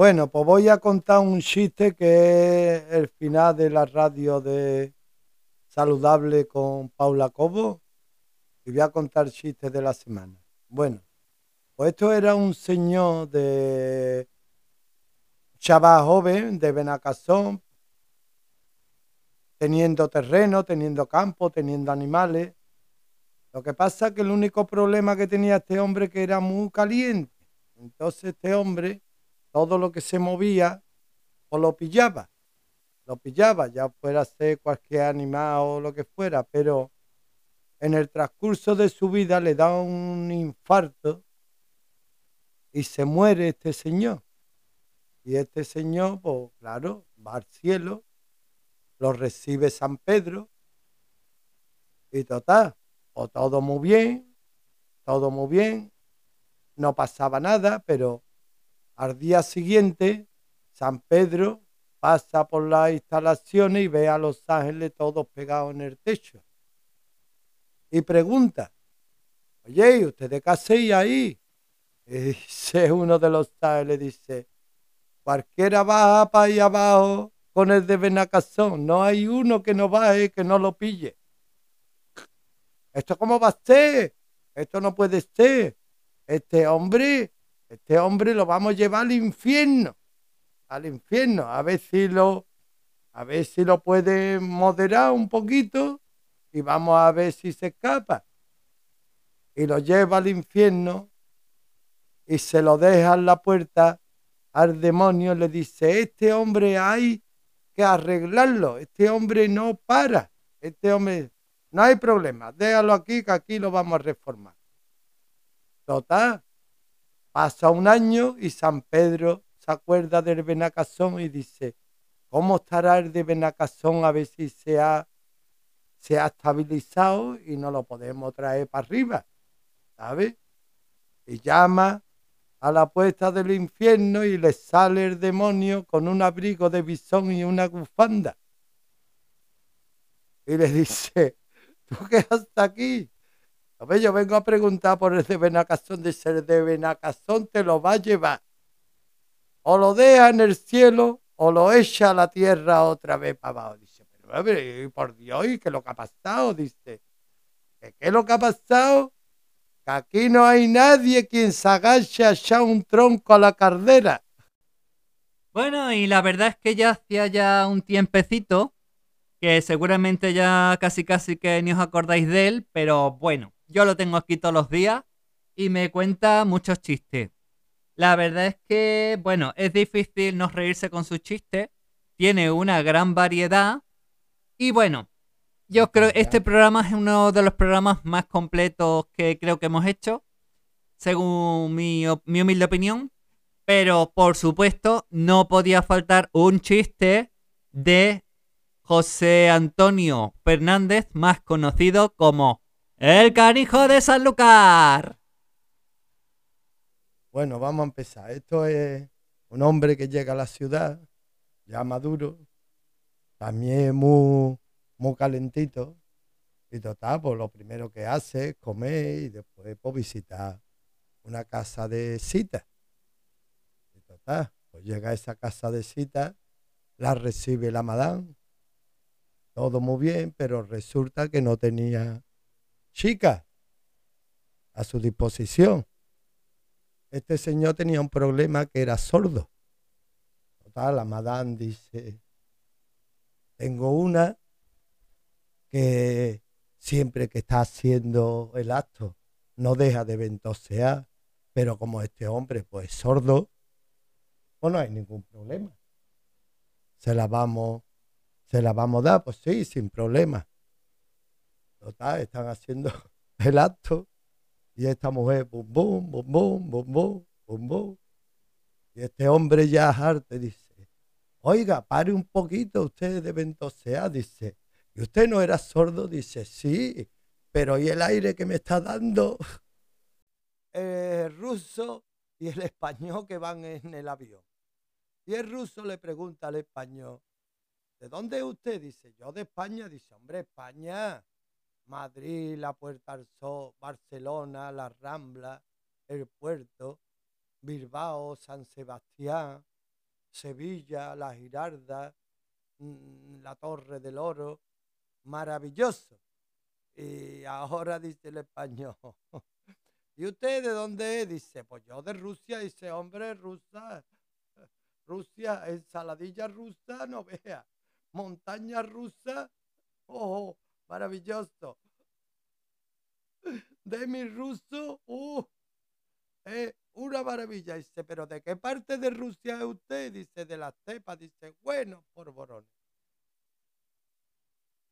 Bueno, pues voy a contar un chiste que es el final de la radio de Saludable con Paula Cobo y voy a contar chistes de la semana. Bueno, pues esto era un señor de chaval joven de Benacazón, teniendo terreno, teniendo campo, teniendo animales. Lo que pasa es que el único problema que tenía este hombre que era muy caliente. Entonces este hombre todo lo que se movía o lo pillaba, lo pillaba, ya fuera ser cualquier animal o lo que fuera, pero en el transcurso de su vida le da un infarto y se muere este señor. Y este señor, pues claro, va al cielo, lo recibe San Pedro y total, o todo muy bien, todo muy bien, no pasaba nada, pero al día siguiente, San Pedro pasa por las instalaciones y ve a los ángeles todos pegados en el techo. Y pregunta, oye, ¿ustedes qué hacéis ahí? Y dice uno de los ángeles, dice, cualquiera baja para ahí abajo con el de Benacazón, no hay uno que no baje que no lo pille. ¿Esto cómo va a ser? Esto no puede ser. Este hombre este hombre lo vamos a llevar al infierno, al infierno, a ver si lo, a ver si lo puede moderar un poquito y vamos a ver si se escapa. Y lo lleva al infierno y se lo deja en la puerta al demonio, le dice, este hombre hay que arreglarlo, este hombre no para, este hombre, no hay problema, déjalo aquí que aquí lo vamos a reformar. Total, Pasa un año y San Pedro se acuerda del Benacazón y dice, ¿cómo estará el de Benacazón a ver si se ha, se ha estabilizado y no lo podemos traer para arriba? ¿Sabes? Y llama a la puerta del infierno y le sale el demonio con un abrigo de bisón y una bufanda. Y le dice, ¿tú qué hasta aquí? Yo vengo a preguntar por el de Benacazón, de ser de Benacazón te lo va a llevar. O lo deja en el cielo o lo echa a la tierra otra vez para abajo. Dice, pero por Dios, ¿y qué es lo que ha pasado? Dice, ¿qué es lo que ha pasado? Que aquí no hay nadie quien se agache a echar un tronco a la cardera. Bueno, y la verdad es que ya hacía ya un tiempecito que seguramente ya casi casi que ni os acordáis de él, pero bueno, yo lo tengo aquí todos los días y me cuenta muchos chistes. La verdad es que, bueno, es difícil no reírse con sus chistes. Tiene una gran variedad. Y bueno, yo creo que este programa es uno de los programas más completos que creo que hemos hecho, según mi, mi humilde opinión. Pero, por supuesto, no podía faltar un chiste de José Antonio Fernández, más conocido como el canijo de Sanlúcar. Bueno, vamos a empezar. Esto es un hombre que llega a la ciudad, ya maduro, también muy, muy calentito. Y total, pues lo primero que hace es comer y después pues, visitar una casa de cita. Y total, pues llega a esa casa de cita, la recibe la madame, todo muy bien, pero resulta que no tenía chica a su disposición. Este señor tenía un problema que era sordo. Total, la madame dice, tengo una que siempre que está haciendo el acto no deja de ventosear, pero como este hombre pues es sordo, pues no hay ningún problema. Se la vamos, se la vamos a dar, pues sí, sin problema. Total, están haciendo el acto y esta mujer, bum, bum, bum, bum, bum, bum, bum. Y este hombre ya harto dice, oiga, pare un poquito usted de ventosear, dice. ¿Y usted no era sordo? Dice, sí, pero ¿y el aire que me está dando? El ruso y el español que van en el avión. Y el ruso le pregunta al español, ¿de dónde es usted? Dice, yo de España. Dice, hombre, España Madrid, la Puerta al Sol, Barcelona, la Rambla, el Puerto, Bilbao, San Sebastián, Sevilla, la Girarda, mm, la Torre del Oro, maravilloso. Y ahora dice el español, ¿y usted de dónde es? Dice, pues yo de Rusia, dice, hombre, rusa, Rusia, ensaladilla rusa, no vea, montaña rusa, oh, maravilloso. De mi ruso, uh, una maravilla. Dice, pero ¿de qué parte de Rusia es usted? Dice, de la cepa. Dice, bueno, por Borones.